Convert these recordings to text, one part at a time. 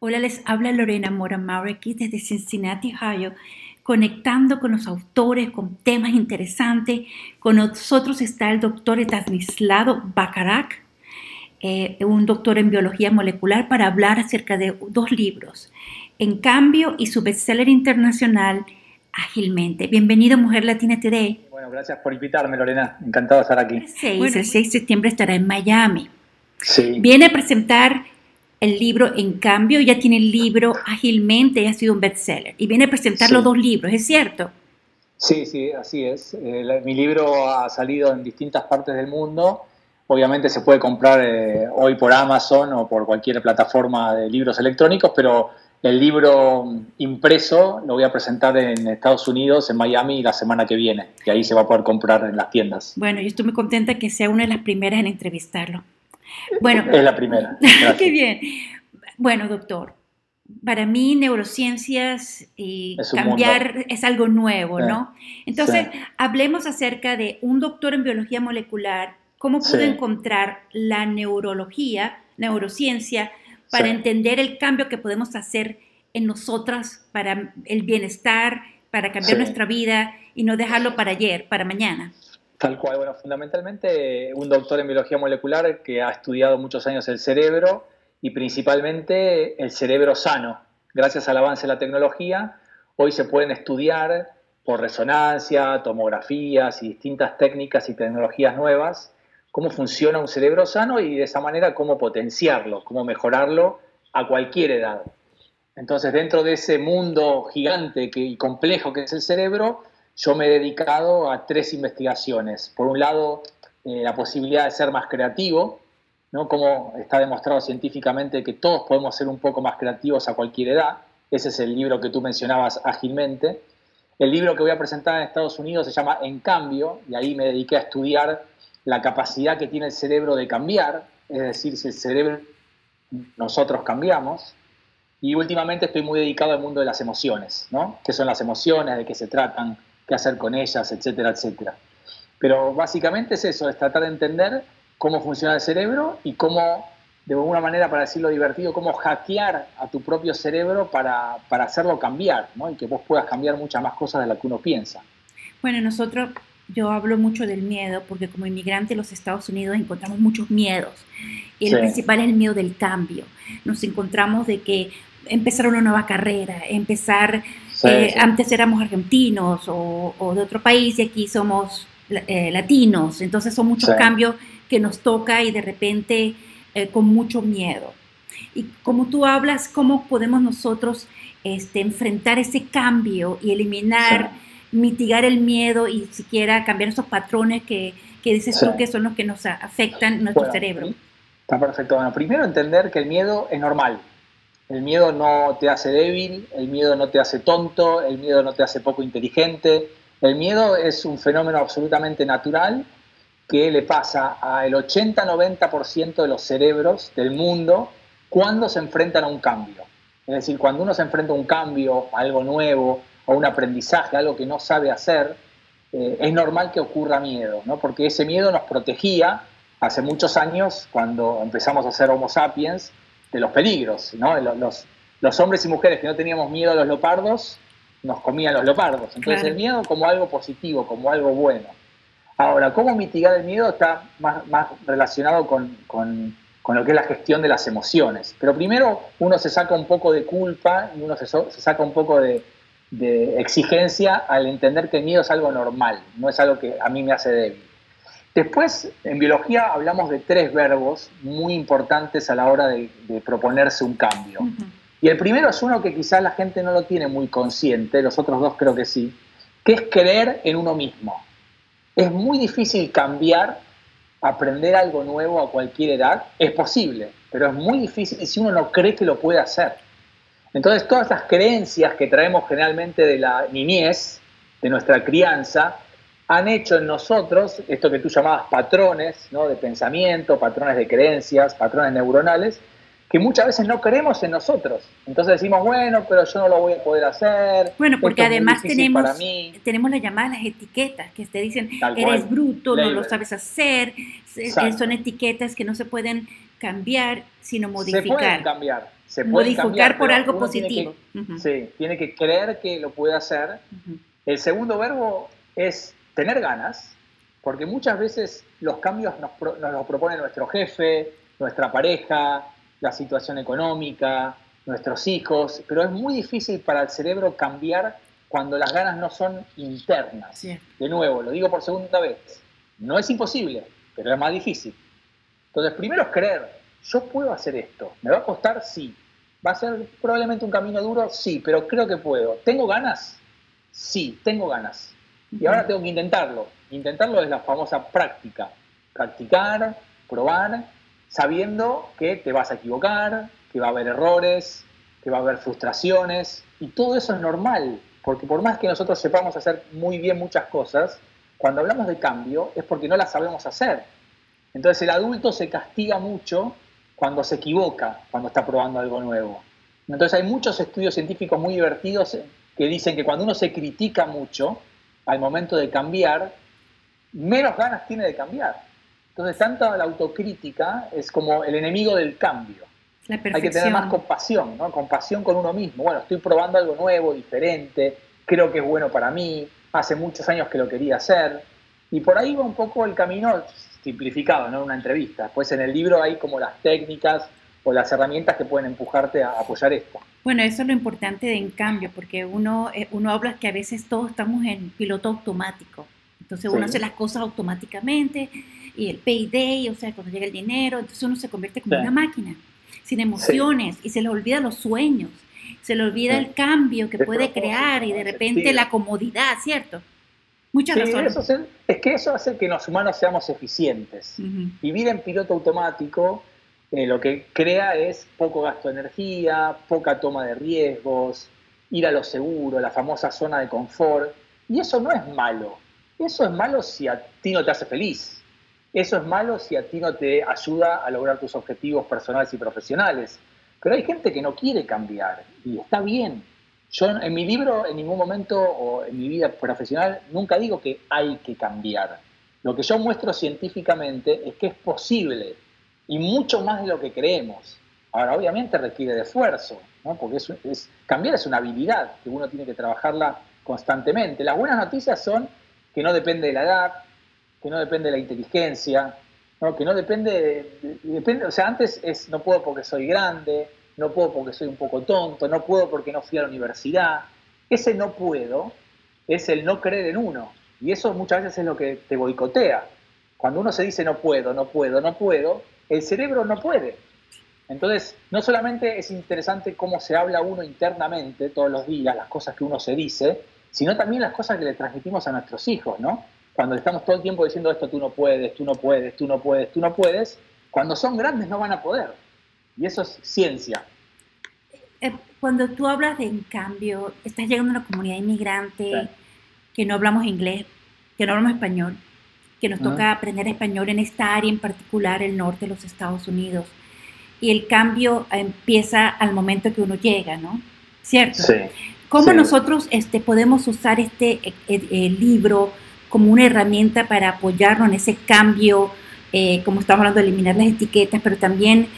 Hola, les habla Lorena Mora aquí desde Cincinnati, Ohio, conectando con los autores, con temas interesantes. Con nosotros está el doctor Estanislao Bacarac, eh, un doctor en biología molecular, para hablar acerca de dos libros, En Cambio y su bestseller internacional, Ágilmente. Bienvenido, Mujer Latina Today. Bueno, gracias por invitarme, Lorena. Encantado de estar aquí. El 6, el 6 de septiembre estará en Miami. Sí. Viene a presentar el libro, en cambio, ya tiene el libro ágilmente, ya ha sido un bestseller. Y viene a presentar los dos libros, ¿es cierto? Sí, sí, así es. Eh, mi libro ha salido en distintas partes del mundo. Obviamente se puede comprar eh, hoy por Amazon o por cualquier plataforma de libros electrónicos, pero el libro impreso lo voy a presentar en Estados Unidos, en Miami, la semana que viene, y ahí se va a poder comprar en las tiendas. Bueno, yo estoy muy contenta que sea una de las primeras en entrevistarlo. Bueno, es la primera. Qué bien. Bueno, doctor, para mí neurociencias y cambiar es algo nuevo, ¿no? Entonces, hablemos acerca de un doctor en biología molecular, cómo pudo encontrar la neurología, neurociencia, para entender el cambio que podemos hacer en nosotras para el bienestar, para cambiar nuestra vida y no dejarlo para ayer, para mañana. Tal cual, bueno, fundamentalmente un doctor en biología molecular que ha estudiado muchos años el cerebro y principalmente el cerebro sano. Gracias al avance de la tecnología, hoy se pueden estudiar por resonancia, tomografías y distintas técnicas y tecnologías nuevas cómo funciona un cerebro sano y de esa manera cómo potenciarlo, cómo mejorarlo a cualquier edad. Entonces, dentro de ese mundo gigante y complejo que es el cerebro, yo me he dedicado a tres investigaciones. Por un lado, eh, la posibilidad de ser más creativo, ¿no? como está demostrado científicamente que todos podemos ser un poco más creativos a cualquier edad. Ese es el libro que tú mencionabas ágilmente. El libro que voy a presentar en Estados Unidos se llama En Cambio, y ahí me dediqué a estudiar la capacidad que tiene el cerebro de cambiar, es decir, si el cerebro nosotros cambiamos. Y últimamente estoy muy dedicado al mundo de las emociones, ¿no? ¿Qué son las emociones? ¿De qué se tratan? Qué hacer con ellas, etcétera, etcétera. Pero básicamente es eso, es tratar de entender cómo funciona el cerebro y cómo, de alguna manera, para decirlo divertido, cómo hackear a tu propio cerebro para, para hacerlo cambiar, ¿no? Y que vos puedas cambiar muchas más cosas de las que uno piensa. Bueno, nosotros, yo hablo mucho del miedo porque como inmigrante en los Estados Unidos encontramos muchos miedos. Y el principal es el miedo del cambio. Nos encontramos de que empezar una nueva carrera, empezar eh, antes éramos argentinos o, de otro país y aquí somos eh, latinos, entonces son muchos cambios que nos toca y de repente eh, con mucho miedo. Y como tú hablas, ¿cómo podemos nosotros este, enfrentar ese cambio y eliminar, mitigar el miedo y siquiera cambiar esos patrones que, que dices tú que son los que nos afectan nuestro cerebro? Está perfecto. Bueno, primero entender que el miedo es normal. El miedo no te hace débil, el miedo no te hace tonto, el miedo no te hace poco inteligente. El miedo es un fenómeno absolutamente natural que le pasa al 80-90% de los cerebros del mundo cuando se enfrentan a un cambio. Es decir, cuando uno se enfrenta a un cambio, a algo nuevo, a un aprendizaje, a algo que no sabe hacer, eh, es normal que ocurra miedo, ¿no? porque ese miedo nos protegía hace muchos años, cuando empezamos a ser Homo sapiens, de los peligros, ¿no? Los, los, hombres y mujeres que no teníamos miedo a los leopardos, nos comían los leopardos. Entonces el miedo como algo positivo, como algo bueno. Ahora, ¿cómo mitigar el miedo? Está más, más relacionado con, con, con, lo que es la gestión de las emociones. Pero primero uno se saca un poco de culpa y uno se, se saca un poco de, de exigencia al entender que el miedo es algo normal, no es algo que a mí me hace débil. Después, en biología hablamos de tres verbos muy importantes a la hora de, proponerse un cambio. Y el primero es uno que quizás la gente no lo tiene muy consciente, los otros dos creo que sí, que es creer en uno mismo. Es muy difícil cambiar, aprender algo nuevo a cualquier edad. Es posible, pero es muy difícil si uno no cree que lo puede hacer. Entonces, todas las creencias que traemos generalmente de la niñez, de nuestra crianza, han hecho en nosotros esto que tú llamabas patrones ¿no? de pensamiento, patrones de creencias, patrones neuronales, que muchas veces no creemos en nosotros. Entonces decimos, bueno, pero yo no lo voy a poder hacer. Bueno, porque además tenemos, tenemos las llamadas las etiquetas, que te dicen, eres bruto, no lo sabes hacer. Son etiquetas que no se pueden cambiar, sino modificar. Se pueden cambiar. Se modificar por algo positivo. Sí, tiene que creer que lo puede hacer. El segundo verbo es tener ganas, porque muchas veces los cambios nos, nos los propone nuestro jefe, nuestra pareja, la situación económica, nuestros hijos, pero es muy difícil para el cerebro cambiar cuando las ganas no son internas. De nuevo, lo digo por segunda vez, no es imposible, pero es más difícil. Entonces, primero es creer, yo puedo hacer esto, ¿me va a costar? Sí. ¿Va a ser probablemente un camino duro? Sí, pero creo que puedo. ¿Tengo ganas? Sí, tengo ganas. Y ahora tengo que intentarlo. Intentarlo es la famosa práctica. Practicar, probar sabiendo que te vas a equivocar, que va a haber errores, que va a haber frustraciones, y todo eso es normal, porque por más que nosotros sepamos hacer muy bien muchas cosas, cuando hablamos de cambio es porque no las sabemos hacer. Entonces el adulto se castiga mucho cuando se equivoca, cuando está probando algo nuevo. Entonces hay muchos estudios científicos muy divertidos que dicen que cuando uno se critica mucho al momento de cambiar, menos ganas tiene de cambiar. Entonces, tanta la autocrítica es como el enemigo del cambio. Hay que tener más compasión, ¿no? Compasión con uno mismo. Bueno, estoy probando algo nuevo, diferente, creo que es bueno para mí, hace muchos años que lo quería hacer. Y por ahí va un poco el camino simplificado, ¿no? Una entrevista. Pues en el libro hay como las técnicas o las herramientas que pueden empujarte a apoyar esto. Bueno, eso es lo importante de en cambio, porque uno, eh, uno habla que a veces todos estamos en piloto automático. Entonces uno hace las cosas automáticamente y el payday, o sea, cuando llega el dinero, entonces uno se convierte como una máquina, sin emociones y se le olvida los sueños, se le olvida el cambio que puede crear y de repente la comodidad, ¿cierto? Muchas razones. es, que eso hace que los humanos seamos eficientes. Vivir en piloto automático eh, lo que crea es poco gasto de energía, poca toma de riesgos, ir a lo seguro, la famosa zona de confort. Y eso no es malo. Eso es malo si a ti no te hace feliz. Eso es malo si a ti no te ayuda a lograr tus objetivos personales y profesionales. Pero hay gente que no quiere cambiar y está bien. Yo en mi libro en ningún momento o en mi vida profesional nunca digo que hay que cambiar. Lo que yo muestro científicamente es que es posible y mucho más de lo que creemos. Ahora, obviamente requiere de esfuerzo, ¿no? porque es, cambiar es una habilidad que uno tiene que trabajarla constantemente. Las buenas noticias son que no depende de la edad, que no depende de la inteligencia, que no depende, depende, o sea, antes es no puedo porque soy grande, no puedo porque soy un poco tonto, no puedo porque no fui a la universidad. Ese no puedo es el no creer en uno. Y eso muchas veces es lo que te boicotea. Cuando uno se dice no puedo, no puedo, no puedo, el cerebro no puede. Entonces, no solamente es interesante cómo se habla uno internamente todos los días, las cosas que uno se dice, sino también las cosas que le transmitimos a nuestros hijos, ¿no? cuando estamos todo el tiempo diciendo esto, tú no puedes, tú no puedes, tú no puedes, tú no puedes, cuando son grandes no van a poder. Y eso es ciencia. Eh, cuando tú hablas de en cambio, estás llegando a una comunidad inmigrante que no hablamos inglés, que no hablamos español, que nos toca aprender español en esta área en particular, el norte de los Estados Unidos. Y el cambio empieza al momento que uno llega, ¿no? ¿Cierto? Sí. ¿Cómo nosotros este, podemos usar este eh, eh, libro como una herramienta para apoyarnos en ese cambio, eh, como estamos hablando de eliminar las etiquetas, pero también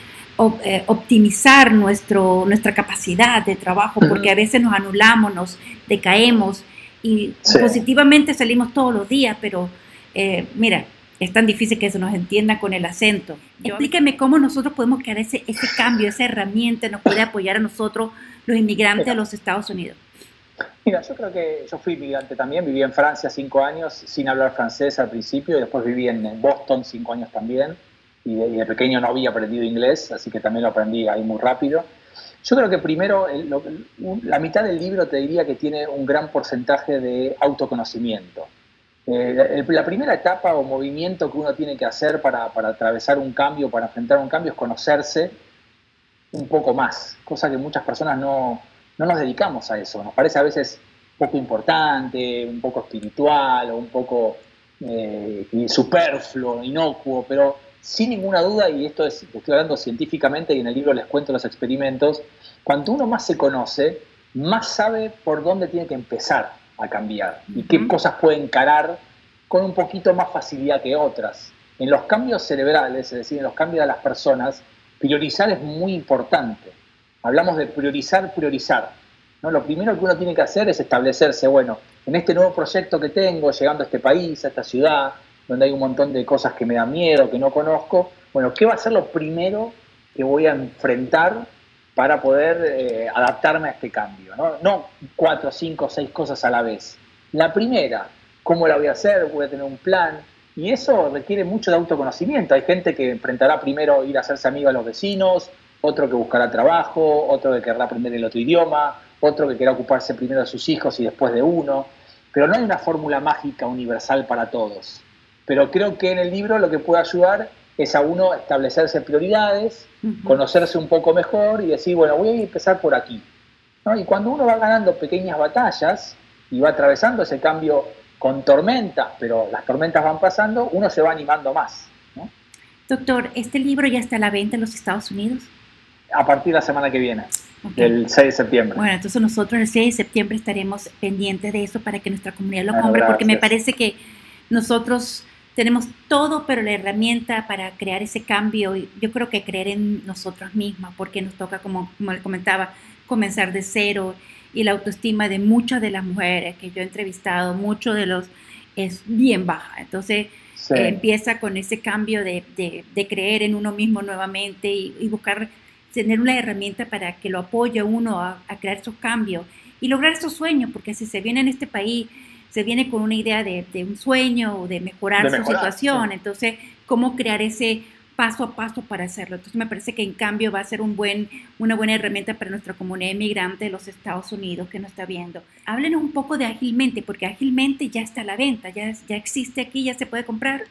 eh, optimizar nuestro, nuestra capacidad de trabajo, porque a veces nos anulamos, nos decaemos y positivamente salimos todos los días, pero eh, mira, es tan difícil que se nos entienda con el acento. Explíqueme cómo nosotros podemos crear ese, ese cambio, esa herramienta nos puede apoyar a nosotros, los inmigrantes, a los Estados Unidos. Mira, yo creo que yo fui inmigrante también, viví en Francia cinco años sin hablar francés al principio y después viví en Boston cinco años también y de, pequeño no había aprendido inglés, así que también lo aprendí ahí muy rápido. Yo creo que primero, la mitad del libro te diría que tiene un gran porcentaje de autoconocimiento. Eh, la primera etapa o movimiento que uno tiene que hacer para, para atravesar un cambio, para enfrentar un cambio, es conocerse un poco más, cosa que muchas personas no, no nos dedicamos a eso. Nos parece a veces poco importante, un poco espiritual o un poco eh, superfluo, inocuo, pero sin ninguna duda, y esto es, estoy hablando científicamente y en el libro les cuento los experimentos, cuanto uno más se conoce, más sabe por dónde tiene que empezar a cambiar y qué cosas puede encarar con un poquito más facilidad que otras. En los cambios cerebrales, es decir, en los cambios de las personas, priorizar es muy importante. Hablamos de priorizar, priorizar. ¿no? Lo primero que uno tiene que hacer es establecerse, bueno, en este nuevo proyecto que tengo, llegando a este país, a esta ciudad, donde hay un montón de cosas que me dan miedo, que no conozco, bueno, ¿qué va a ser lo primero que voy a enfrentar para poder eh, adaptarme a este cambio? ¿no? no cuatro, cinco, seis cosas a la vez. La primera, ¿cómo la voy a hacer? Voy a tener un plan. Y eso requiere mucho de autoconocimiento. Hay gente que enfrentará primero ir a hacerse amigo a los vecinos, otro que buscará trabajo, otro que querrá aprender el otro idioma, otro que querrá ocuparse primero de sus hijos y después de uno. Pero no hay una fórmula mágica universal para todos. Pero creo que en el libro lo que puede ayudar es a uno establecerse prioridades, conocerse un poco mejor y decir, bueno, voy a empezar por aquí. Y cuando uno va ganando pequeñas batallas y va atravesando ese cambio con tormentas, pero las tormentas van pasando, uno se va animando más. Doctor, ¿este libro ya está a la venta en los Estados Unidos? A partir de la semana que viene, el 6 de septiembre. Bueno, entonces nosotros el 6 de septiembre estaremos pendientes de eso para que nuestra comunidad lo compre, porque me parece que nosotros tenemos todo, pero la herramienta para crear ese cambio, yo creo que creer en nosotros mismos, porque nos toca, como, como le comentaba, comenzar de cero y la autoestima de muchas de las mujeres que yo he entrevistado, muchos de los es bien baja. Entonces eh, empieza con ese cambio de, de, creer en uno mismo nuevamente y, buscar tener una herramienta para que lo apoye uno a, a crear esos cambios y lograr esos sueños, porque si se viene en este país se viene con una idea de, un sueño o de mejorar, su situación. Entonces, ¿cómo crear ese paso a paso para hacerlo? Entonces, me parece que en cambio va a ser un buen, una buena herramienta para nuestra comunidad inmigrante de los Estados Unidos que nos está viendo. Háblenos un poco de Ágilmente, porque Ágilmente ya está a la venta, ya, ya existe aquí, ya se puede comprar.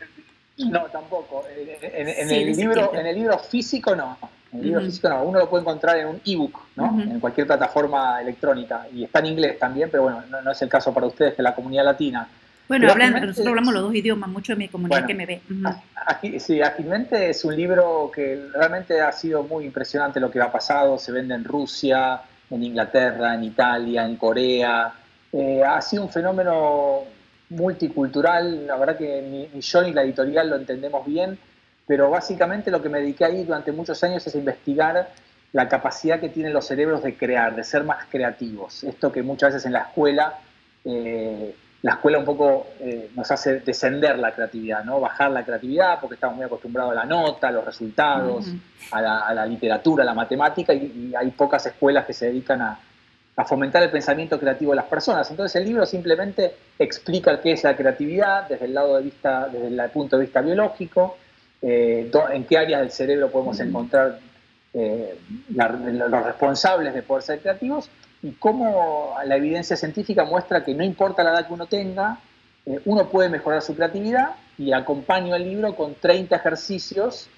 No, tampoco. En, el, libro, en el libro físico no. El libro físico no. Uno lo puede encontrar en un ebook, ¿no? En cualquier plataforma electrónica. Y está en inglés también, pero bueno, no, es el caso para ustedes, que la comunidad latina. Bueno, nosotros hablamos los dos idiomas, mucho de mi comunidad que me ve. aquí, sí, Ágilmente es un libro que realmente ha sido muy impresionante lo que ha pasado. Se vende en Rusia, en Inglaterra, en Italia, en Corea. Eh, ha sido un fenómeno multicultural, la verdad que ni, yo ni la editorial lo entendemos bien, pero básicamente lo que me dediqué ahí durante muchos años es investigar la capacidad que tienen los cerebros de crear, de ser más creativos. Esto que muchas veces en la escuela, eh, la escuela un poco eh, nos hace descender la creatividad, ¿no? bajar la creatividad porque estamos muy acostumbrados a la nota, a los resultados, a, la, literatura, a la matemática y hay pocas escuelas que se dedican a, a fomentar el pensamiento creativo de las personas. Entonces el libro simplemente explica qué es la creatividad desde el lado de vista, desde el punto de vista biológico, eh, en qué áreas del cerebro podemos encontrar eh, los responsables de poder ser creativos y cómo la evidencia científica muestra que no importa la edad que uno tenga, eh, uno puede mejorar su creatividad y acompaño el libro con 30 ejercicios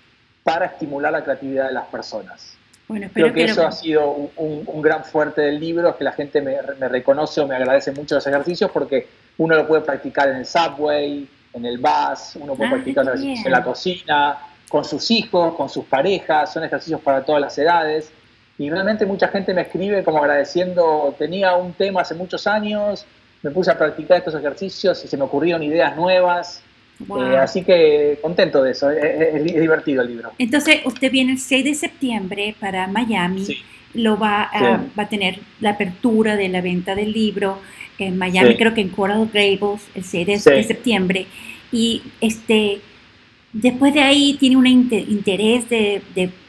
para estimular la creatividad de las personas. Bueno, Creo que, eso ha sido un, gran fuerte del libro, es que la gente me, reconoce o me agradece mucho los ejercicios porque uno lo puede practicar en el subway, en el bus, uno puede ah, practicar en la cocina, con sus hijos, con sus parejas, son ejercicios para todas las edades. Y realmente mucha gente me escribe como agradeciendo, tenía un tema hace muchos años, me puse a practicar estos ejercicios y se me ocurrieron ideas nuevas. Eh, así que contento de eso, es, divertido el libro. Entonces, usted viene el 6 de septiembre para Miami, lo va a, va a tener la apertura de la venta del libro en Miami, creo que en Coral Gables, el 6 de, septiembre, y este, después de ahí tiene un interés de,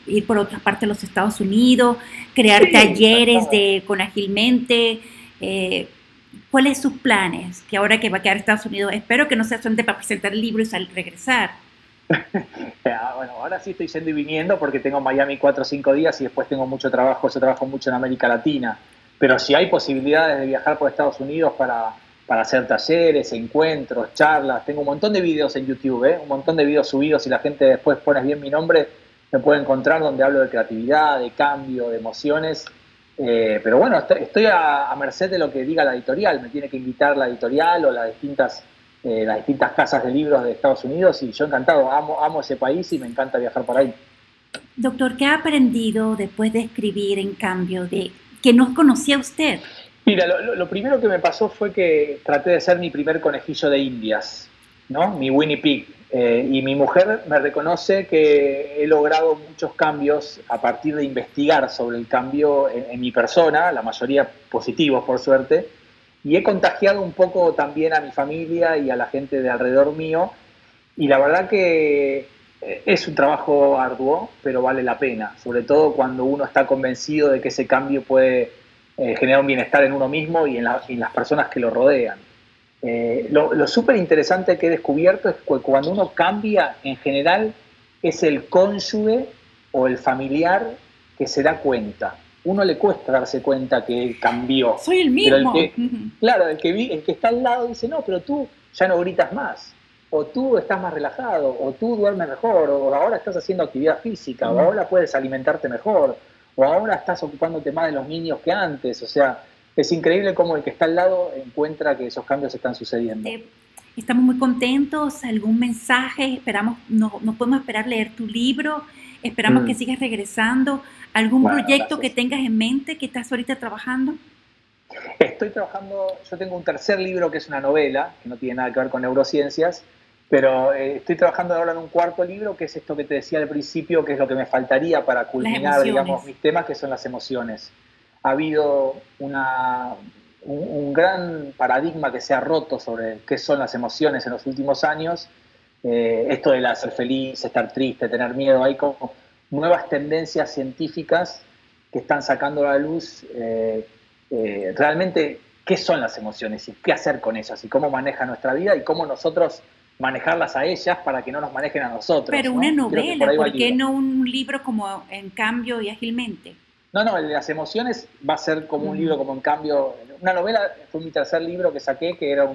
ir por otra parte de los Estados Unidos, crear talleres de, con Agilmente, eh, ¿Cuáles sus planes? Que ahora que va a quedar Estados Unidos, espero que no sea solamente para presentar el libro y salir, regresar. Ah, bueno, ahora sí estoy yendo y viniendo porque tengo Miami cuatro o cinco días y después tengo mucho trabajo, yo trabajo mucho en América Latina. Pero si hay posibilidades de viajar por Estados Unidos para, para hacer talleres, encuentros, charlas, tengo un montón de videos en YouTube, ¿eh? un montón de videos subidos y la gente después pones bien mi nombre, me puede encontrar donde hablo de creatividad, de cambio, de emociones eh, pero bueno, estoy a, merced de lo que diga la editorial. Me tiene que invitar la editorial o las distintas eh, las distintas casas de libros de Estados Unidos y yo encantado, amo, amo ese país y me encanta viajar por ahí. Doctor, ¿qué ha aprendido después de escribir en cambio de que no conocía usted? Mira, lo, primero que me pasó fue que traté de ser mi primer conejillo de indias, ¿no? Mi Winnie Pig. Eh, y mi mujer me reconoce que he logrado muchos cambios a partir de investigar sobre el cambio en mi persona, la mayoría positivos por suerte, y he contagiado un poco también a mi familia y a la gente de alrededor mío. Y la verdad que eh, es un trabajo arduo, pero vale la pena, sobre todo cuando uno está convencido de que ese cambio puede eh, generar un bienestar en uno mismo y en, las personas que lo rodean. Eh, lo, lo súper interesante que he descubierto es que cuando uno cambia, en general es el cónyuge o el familiar que se da cuenta uno le cuesta darse cuenta que cambió. Soy el mismo. claro, el que, el que está al lado dice, no, pero tú ya no gritas más, o tú estás más relajado, o tú duermes mejor, o ahora estás haciendo actividad física, o ahora puedes alimentarte mejor, o ahora estás ocupándote más de los niños que antes. O sea, es increíble cómo el que está al lado encuentra que esos cambios están sucediendo. Eh, estamos muy contentos, algún mensaje, esperamos, no, no podemos esperar leer tu libro, esperamos que mm. sigas regresando. ¿Algún proyecto que tengas en mente que estás ahorita trabajando? Estoy trabajando, yo tengo un tercer libro que es una novela, que no tiene nada que ver con neurociencias, pero eh, estoy trabajando ahora en un cuarto libro, que es esto que te decía al principio, que es lo que me faltaría para culminar, digamos, mis temas, que son las emociones. Ha habido una, un, gran paradigma que se ha roto sobre qué son las emociones en los últimos años. Eh, esto de la ser feliz, estar triste, tener miedo, hay como nuevas tendencias científicas que están sacando a la luz eh, eh, realmente qué son las emociones y qué hacer con ellas y cómo maneja nuestra vida y cómo nosotros manejarlas a ellas para que no nos manejen a nosotros. Pero una novela, ¿por qué no un libro como En cambio y ágilmente? No, no, el de las emociones va a ser como un mm. libro como En cambio. Una novela fue mi tercer libro que saqué, que era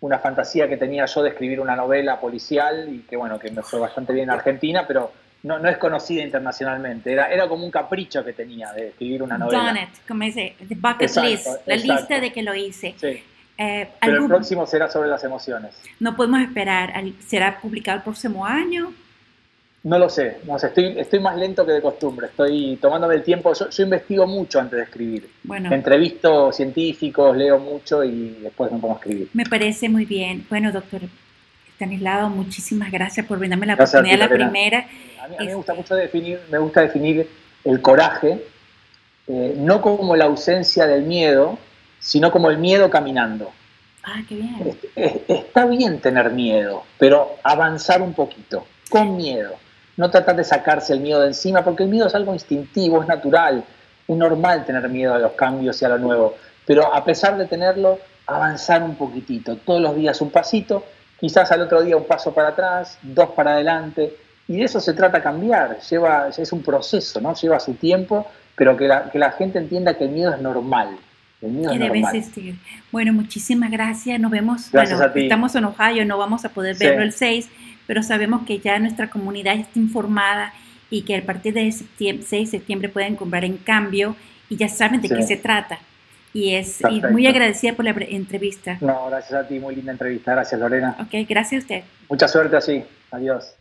una fantasía que tenía yo de escribir una novela policial y que bueno, que me fue bastante bien en Argentina, pero no, no es conocida internacionalmente, era, era como un capricho que tenía de escribir una novela. Done it, como dice, the bucket list, la lista de que lo hice. Sí. Eh, Pero el próximo será sobre las emociones. No podemos esperar, ¿será publicado el próximo año? No lo sé, no sé estoy, estoy más lento que de costumbre, estoy tomándome el tiempo, yo, yo investigo mucho antes de escribir. Bueno. Entrevisto científicos, leo mucho y después me pongo a escribir. Me parece muy bien. Bueno, doctor Stanislao, muchísimas gracias por brindarme la oportunidad, la primera a mí, me gusta mucho definir, me gusta definir el coraje, eh, no como la ausencia del miedo, sino como el miedo caminando. Ah, qué bien. está bien tener miedo, pero avanzar un poquito, con miedo. No tratar de sacarse el miedo de encima, porque el miedo es algo instintivo, es natural. Es normal tener miedo a los cambios y a lo nuevo. Pero a pesar de tenerlo, avanzar un poquitito. Todos los días un pasito, quizás al otro día un paso para atrás, dos para adelante, y de eso se trata cambiar, lleva, es un proceso, ¿no? Lleva su tiempo, pero que la, que la gente entienda que el miedo es normal. Que debe existir. Bueno, muchísimas gracias. Nos vemos. bueno, estamos en Ohio, no vamos a poder verlo el 6, pero sabemos que ya nuestra comunidad está informada y que a partir de 6 de septiembre pueden comprar en cambio y ya saben de qué se trata. Y es muy agradecida por la entrevista. No, gracias a ti, muy linda entrevista. Gracias, Lorena. Ok, gracias a usted. Mucha suerte así. Adiós.